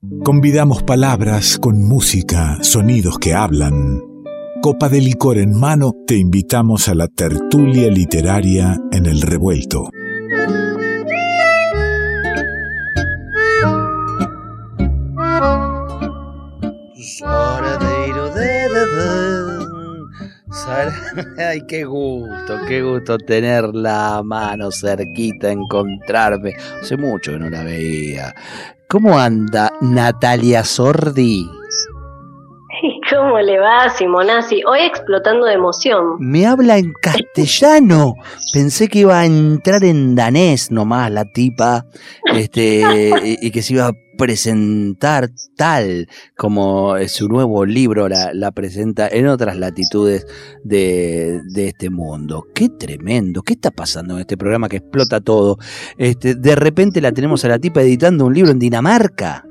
Convidamos palabras con música, sonidos que hablan. Copa de licor en mano, te invitamos a la tertulia literaria en el revuelto. Ay, qué gusto, qué gusto tener la mano cerquita, encontrarme. Hace mucho que no la veía. ¿Cómo anda Natalia Sordi? ¿Cómo le va, Simonazzi? Hoy explotando de emoción. Me habla en castellano. Pensé que iba a entrar en danés nomás la tipa, este, y que se iba a presentar tal como su nuevo libro la, presenta en otras latitudes de, de, este mundo. Qué tremendo, ¿qué está pasando en este programa que explota todo? Este, de repente la tenemos a la tipa editando un libro en Dinamarca.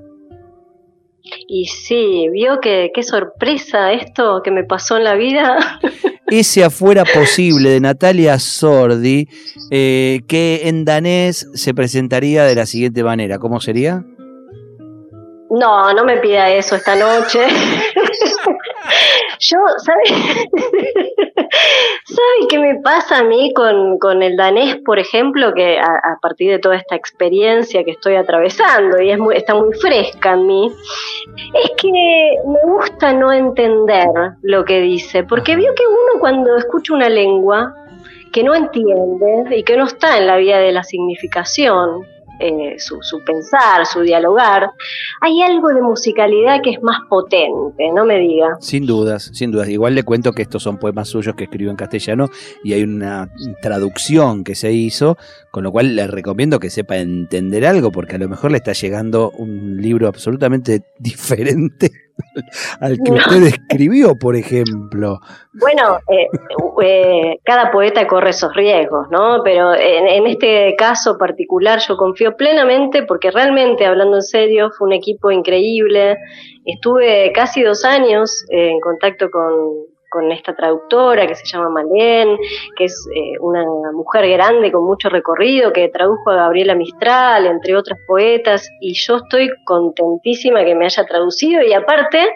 Y sí, vio que qué sorpresa esto que me pasó en la vida. Ese afuera posible de Natalia Sordi, eh, que en danés se presentaría de la siguiente manera. ¿Cómo sería? No, no me pida eso esta noche. Yo, ¿sabes? ¿Sabe qué me pasa a mí con, con el danés, por ejemplo, que a, partir de toda esta experiencia que estoy atravesando y es muy, está muy fresca en mí? Es que me gusta no entender lo que dice, porque veo que uno cuando escucha una lengua que no entiende y que no está en la vía de la significación, eh, su, su, pensar, su dialogar, hay algo de musicalidad que es más potente, no me diga. Sin dudas, sin dudas. Igual le cuento que estos son poemas suyos que escribió en castellano y hay una traducción que se hizo, con lo cual le recomiendo que sepa entender algo, porque a lo mejor le está llegando un libro absolutamente diferente al que usted escribió, por ejemplo. Bueno, eh, eh, cada poeta corre esos riesgos, ¿no? Pero en, este caso particular yo confío plenamente porque realmente, hablando en serio, fue un equipo increíble. Estuve casi dos años en contacto con, con esta traductora que se llama Malén, que es eh, una mujer grande con mucho recorrido, que tradujo a Gabriela Mistral, entre otras poetas, y yo estoy contentísima que me haya traducido y aparte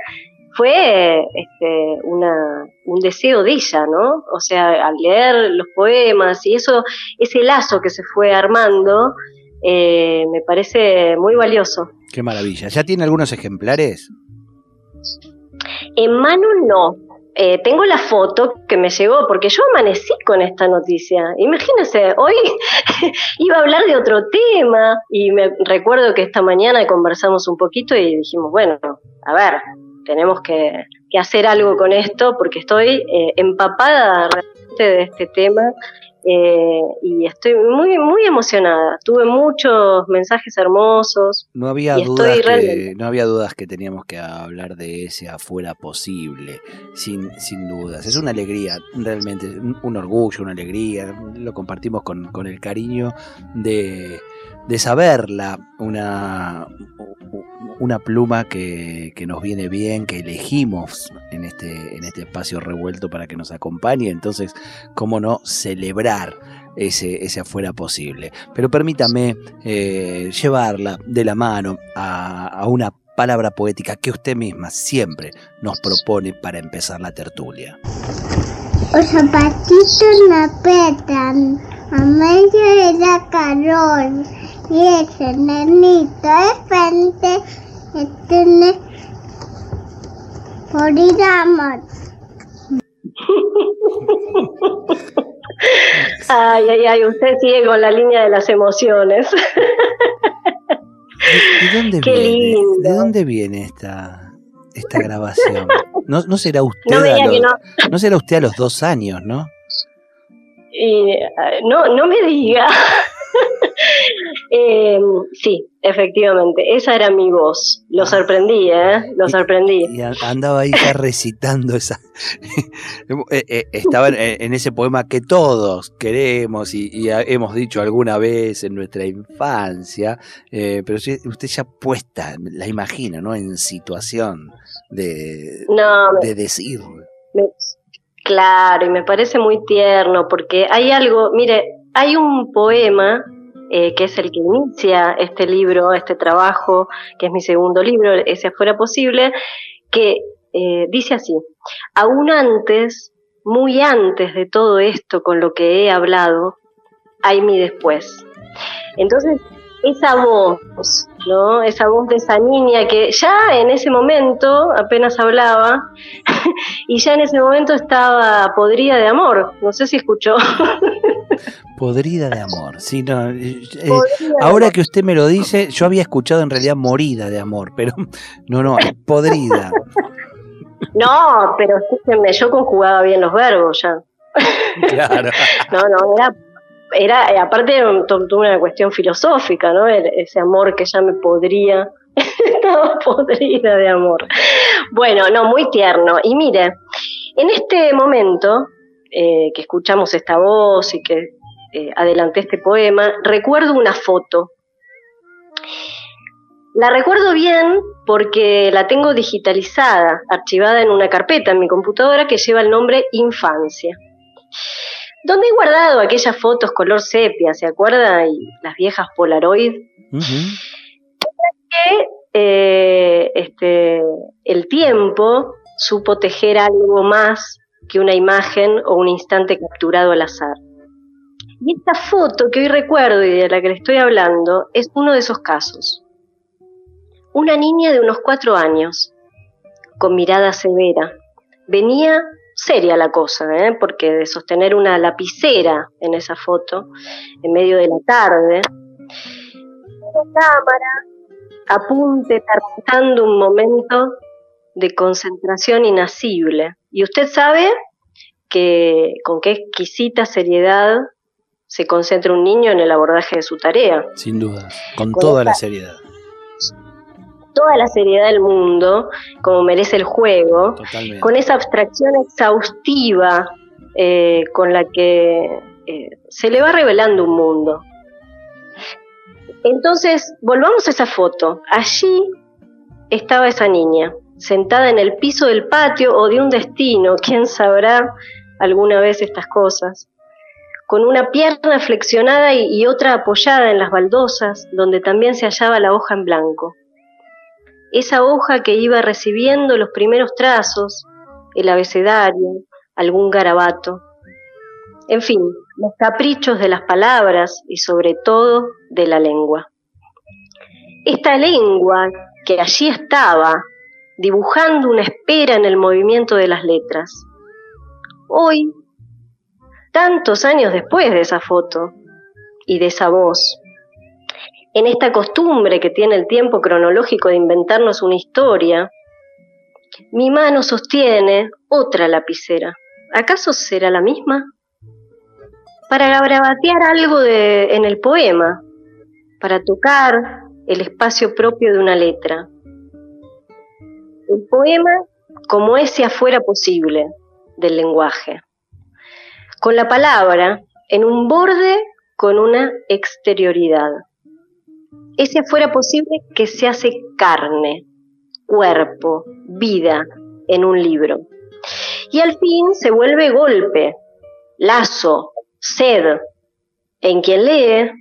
fue este, una, un deseo de ella, ¿no? O sea, al leer los poemas y eso, ese lazo que se fue armando, eh, me parece muy valioso. Qué maravilla. ¿Ya tiene algunos ejemplares? En mano no, eh, tengo la foto que me llegó, porque yo amanecí con esta noticia. Imagínense, hoy iba a hablar de otro tema y me recuerdo que esta mañana conversamos un poquito y dijimos, bueno, a ver, tenemos que, hacer algo con esto porque estoy eh, empapada realmente de este tema eh, y estoy muy muy emocionada. Tuve muchos mensajes hermosos. No había dudas que, no había dudas que teníamos que hablar de ese afuera posible, sin, sin dudas. Es una alegría, realmente, un, orgullo, una alegría. Lo compartimos con, con el cariño de, de saberla, una, una pluma que, que, nos viene bien, que elegimos en este, en este espacio revuelto para que nos acompañe. Entonces, ¿cómo no celebrar ese, ese afuera posible? Pero permítame eh, llevarla de la mano a, una palabra poética que usted misma siempre nos propone para empezar la tertulia. Los zapatitos me apretan, a medio la calor, y ese nenito de frente tiene Ay, ay, ay, usted sigue con la línea de las emociones. ¿De, dónde viene? ¿De dónde viene esta, esta grabación? No, no será usted a los, no. será usted a los dos años, ¿no? Y, eh, no, no me diga. Eh, sí, efectivamente, esa era mi voz. Lo ah. sorprendí, ¿eh? Lo sorprendí. Y andaba ahí ya recitando esa. Eh, eh, estaba en, ese poema que todos queremos y, hemos dicho alguna vez en nuestra infancia, pero usted ya puesta, la imagina, ¿no? En situación de, de decir. claro, y me parece muy tierno porque hay algo, mire, hay un poema eh, que es el que inicia este libro, este trabajo, que es mi segundo libro, ese fuera posible, que eh, dice así, aún antes, muy antes de todo esto con lo que he hablado, hay mi después. Entonces, esa voz, ¿no? Esa voz de esa niña que ya en ese momento apenas hablaba y ya en ese momento estaba podrida de amor. No sé si escuchó. Podrida de amor, sí, no. Eh, eh, ahora que usted me lo dice, yo había escuchado en realidad morida de amor, pero no, no, podrida. No, pero escúchenme, yo conjugaba bien los verbos ya. Claro. No, no, era era, eh, aparte de una cuestión filosófica, ¿no? Ese amor que ya me podría, estaba podrida de amor. Bueno, no, muy tierno. Y mire, en este momento eh, que escuchamos esta voz y que eh, adelanté este poema, recuerdo una foto. La recuerdo bien porque la tengo digitalizada, archivada en una carpeta en mi computadora que lleva el nombre Infancia donde he guardado aquellas fotos color sepia, ¿se acuerda? Y las viejas Polaroid. que eh, este, el tiempo supo tejer algo más que una imagen o un instante capturado al azar. Y esta foto que hoy recuerdo y de la que le estoy hablando es uno de esos casos. Una niña de unos cuatro años, con mirada severa, venía seria la cosa, ¿eh? porque de sostener una lapicera en esa foto, en medio de la tarde, una cámara, apunte, tardando un momento de concentración inacible. Y usted sabe que con qué exquisita seriedad se concentra un niño en el abordaje de su tarea. Sin duda, con, toda la seriedad toda la seriedad del mundo, como merece el juego, con esa abstracción exhaustiva eh, con la que eh, se le va revelando un mundo. Entonces, volvamos a esa foto. Allí estaba esa niña, sentada en el piso del patio o de un destino, quién sabrá alguna vez estas cosas, con una pierna flexionada y otra apoyada en las baldosas, donde también se hallaba la hoja en blanco esa hoja que iba recibiendo los primeros trazos, el abecedario, algún garabato. En fin, los caprichos de las palabras y sobre todo de la lengua. Esta lengua que allí estaba, dibujando una espera en el movimiento de las letras. Hoy, tantos años después de esa foto y de esa voz, en esta costumbre que tiene el tiempo cronológico de inventarnos una historia, mi mano sostiene otra lapicera. ¿Acaso será la misma? Para grabatear algo en el poema, para tocar el espacio propio de una letra. El poema como ese afuera posible del lenguaje. Con la palabra en un borde con una exterioridad ese fuera posible que se hace carne, cuerpo, vida en un libro. Y al fin se vuelve golpe, lazo, sed, en quien lee,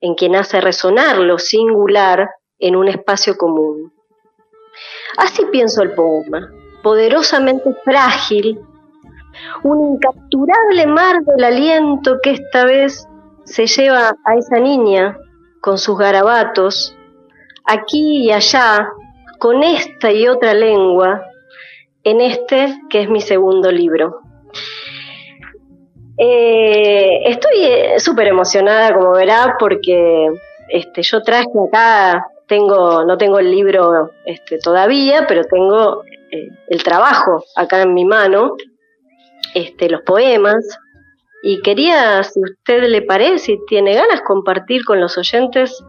en quien hace resonar lo singular en un espacio común. Así pienso el poema, poderosamente frágil, un incapturable mar del aliento que esta vez se lleva a esa niña con sus garabatos, aquí y allá, con esta y otra lengua, en este que es mi segundo libro. Eh, estoy eh, súper emocionada, como verá, porque este, yo traje acá, tengo, no tengo el libro este, todavía, pero tengo eh, el trabajo acá en mi mano, este, los poemas, y quería, si usted le parece y tiene ganas, compartir con los oyentes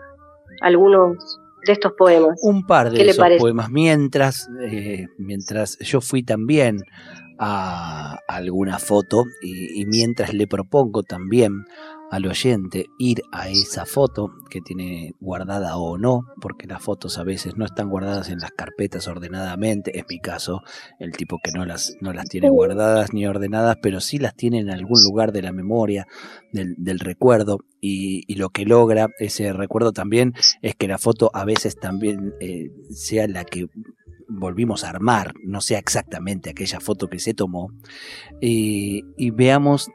algunos de estos poemas. Un par de esos poemas. Mientras, eh, mientras yo fui también a alguna foto y, mientras le propongo también al oyente ir a esa foto que tiene guardada o no, porque las fotos a veces no están guardadas en las carpetas ordenadamente, es mi caso, el tipo que no las, no las tiene guardadas ni ordenadas, pero sí las tiene en algún lugar de la memoria, del, recuerdo, y, lo que logra ese recuerdo también es que la foto a veces también eh, sea la que volvimos a armar, no sea exactamente aquella foto que se tomó, y veamos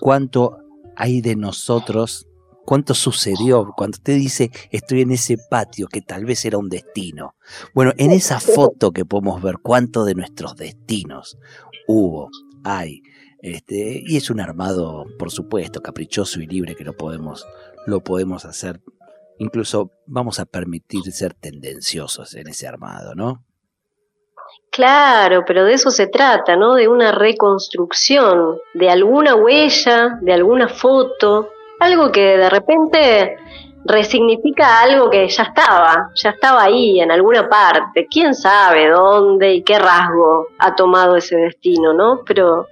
cuánto hay de nosotros, cuánto sucedió cuando usted dice estoy en ese patio que tal vez era un destino. Bueno, en esa foto que podemos ver cuánto de nuestros destinos hubo, hay. Este, y es un armado, por supuesto, caprichoso y libre que lo podemos, lo podemos hacer. Incluso vamos a permitir ser tendenciosos en ese armado, ¿no? Claro, pero de eso se trata, ¿no? De una reconstrucción, de alguna huella, de alguna foto, algo que de repente resignifica algo que ya estaba, ya estaba ahí en alguna parte, quién sabe dónde y qué rasgo ha tomado ese destino, ¿no? Pero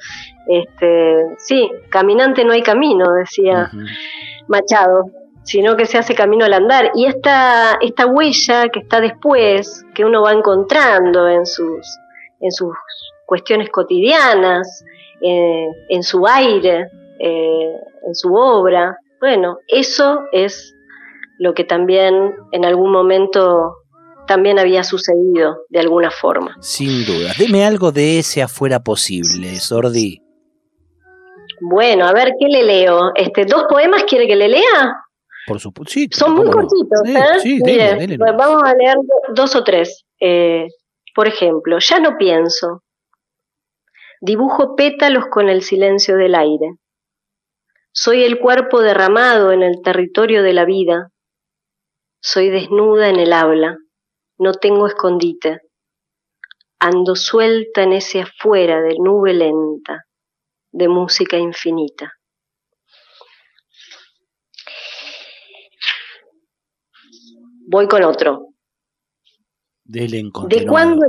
este, sí, caminante no hay camino, decía Machado sino que se hace camino al andar. Y esta, esta huella que está después, que uno va encontrando en sus, en sus cuestiones cotidianas, eh, en su aire, eh, en su obra, bueno, eso es lo que también en algún momento también había sucedido de alguna forma. Sin duda. Deme algo de ese afuera posible, Sordi. Bueno, a ver, ¿qué le leo? Este, ¿Dos poemas quiere que le lea? Por supuesto, sí. Son muy cortitos, ¿eh? vamos a leer dos o tres. Eh, por ejemplo, ya no pienso. Dibujo pétalos con el silencio del aire. Soy el cuerpo derramado en el territorio de la vida. Soy desnuda en el habla. No tengo escondite. Ando suelta en ese afuera de nube lenta, de música infinita. Voy con otro. ¿De cuándo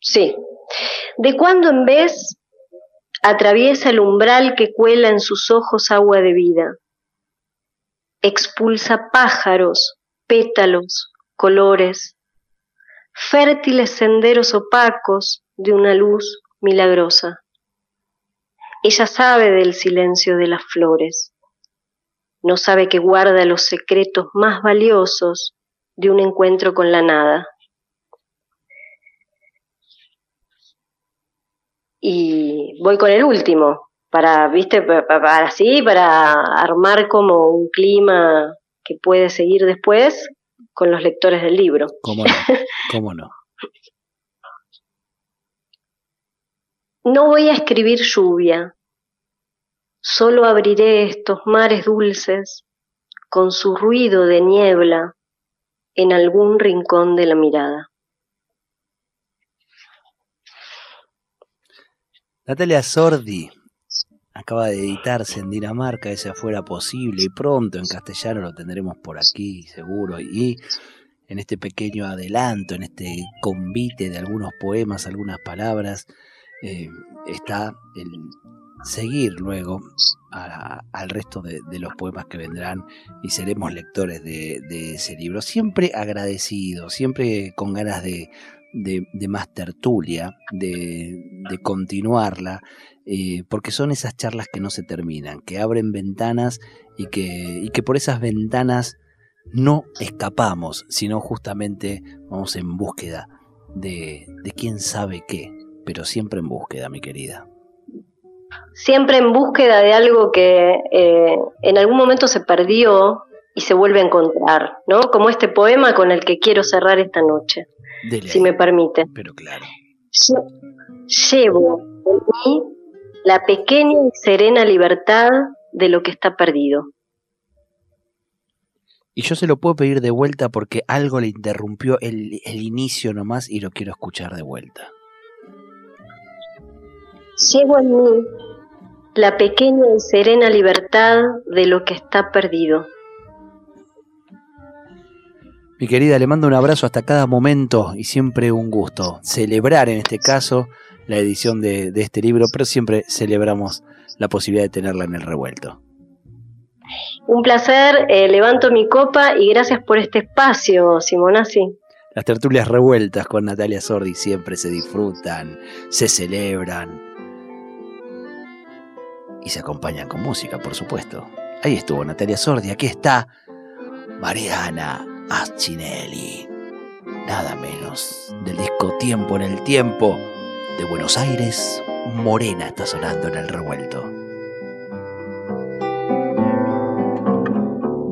Sí. ¿De cuándo en vez atraviesa el umbral que cuela en sus ojos agua de vida? Expulsa pájaros, pétalos, colores, fértiles senderos opacos de una luz milagrosa. Ella sabe del silencio de las flores no sabe que guarda los secretos más valiosos de un encuentro con la nada. Y voy con el último, para, viste, para, así, para armar como un clima que puede seguir después con los lectores del libro. ¿Cómo no? ¿Cómo no? no voy a escribir lluvia, Solo abriré estos mares dulces con su ruido de niebla en algún rincón de la mirada. Natalia Sordi acaba de editarse en Dinamarca, ese fuera posible, y pronto en castellano lo tendremos por aquí, seguro. Y en este pequeño adelanto, en este convite de algunos poemas, algunas palabras, eh, está el seguir luego al resto de, los poemas que vendrán y seremos lectores de, ese libro. Siempre agradecido, siempre con ganas de, más tertulia, de, continuarla, eh, porque son esas charlas que no se terminan, que abren ventanas y que, y que por esas ventanas no escapamos, sino justamente vamos en búsqueda de, de quién sabe qué, pero siempre en búsqueda, mi querida siempre en búsqueda de algo que eh, en algún momento se perdió y se vuelve a encontrar, ¿no? Como este poema con el que quiero cerrar esta noche, si me permite. Pero claro. llevo en mí la pequeña y serena libertad de lo que está perdido. Y yo se lo puedo pedir de vuelta porque algo le interrumpió el, el inicio nomás y lo quiero escuchar de vuelta. Llevo en mí la pequeña y serena libertad de lo que está perdido. Mi querida, le mando un abrazo hasta cada momento y siempre un gusto celebrar en este caso la edición de, de este libro, pero siempre celebramos la posibilidad de tenerla en el revuelto. Un placer, eh, levanto mi copa y gracias por este espacio, Simonazzi. Las tertulias revueltas con Natalia Sordi siempre se disfrutan, se celebran y se acompañan con música, por supuesto. Ahí estuvo Natalia Sordi, aquí está Mariana Accinelli. Nada menos del disco Tiempo en el Tiempo de Buenos Aires, Morena está sonando en el revuelto.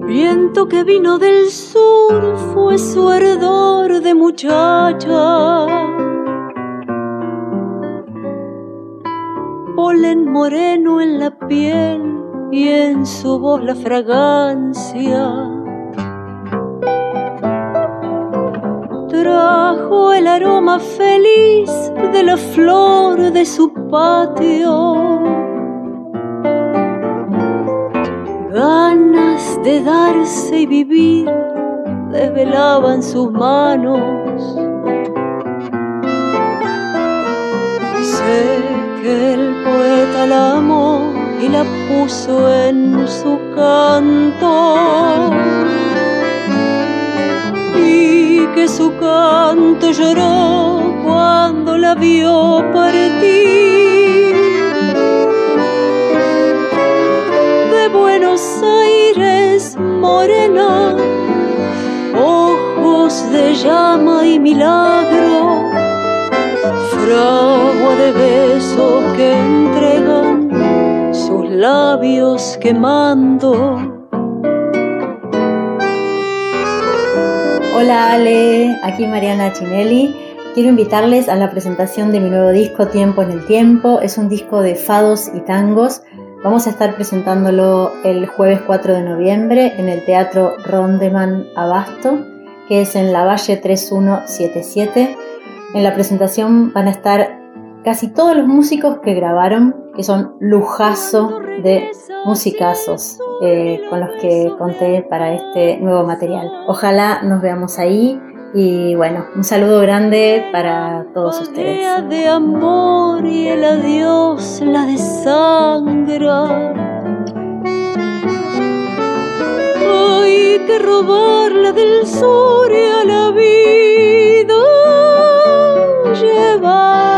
Viento que vino del sur fue su ardor de muchacha. Polen moreno en la piel y en su voz la fragancia. Trajo el aroma feliz de la flor de su patio ganas de darse y vivir desvelaban sus manos. Que el poeta la amó y la puso en su canto. Y que su canto lloró cuando la vio partir Buenos Aires morena, ojos de llama y milagro, labios quemando. Hola Ale, aquí Mariana Chinelli. Quiero invitarles a la presentación de mi nuevo disco Tiempo en el Tiempo. Es un disco de fados y tangos Vamos a estar presentándolo el jueves 4 de noviembre en el Teatro Rondeman Abasto, que es en la Valle 3177. En la presentación van a estar casi todos los músicos que grabaron, que son lujazo de musicazos eh, con los que conté para este nuevo material. Ojalá nos veamos ahí y bueno, un saludo grande para todos ustedes. de amor y el adiós la desangra. Hay que robarla del sur y a la vida llevarla,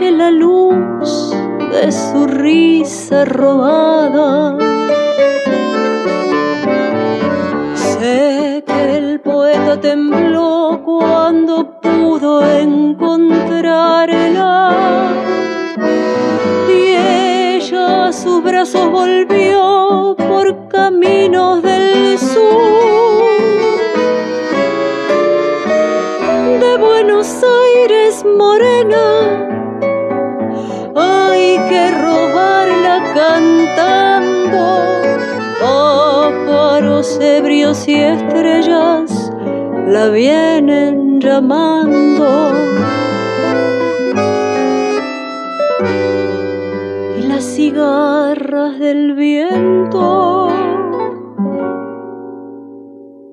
la luz de su risa robada. Tembló cuando pudo encontrarla y ella a sus brazos volvió y estrellas la vienen llamando. Y las cigarras del viento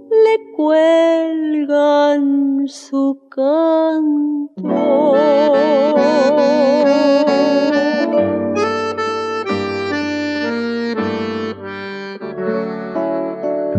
le cuelgan su canto.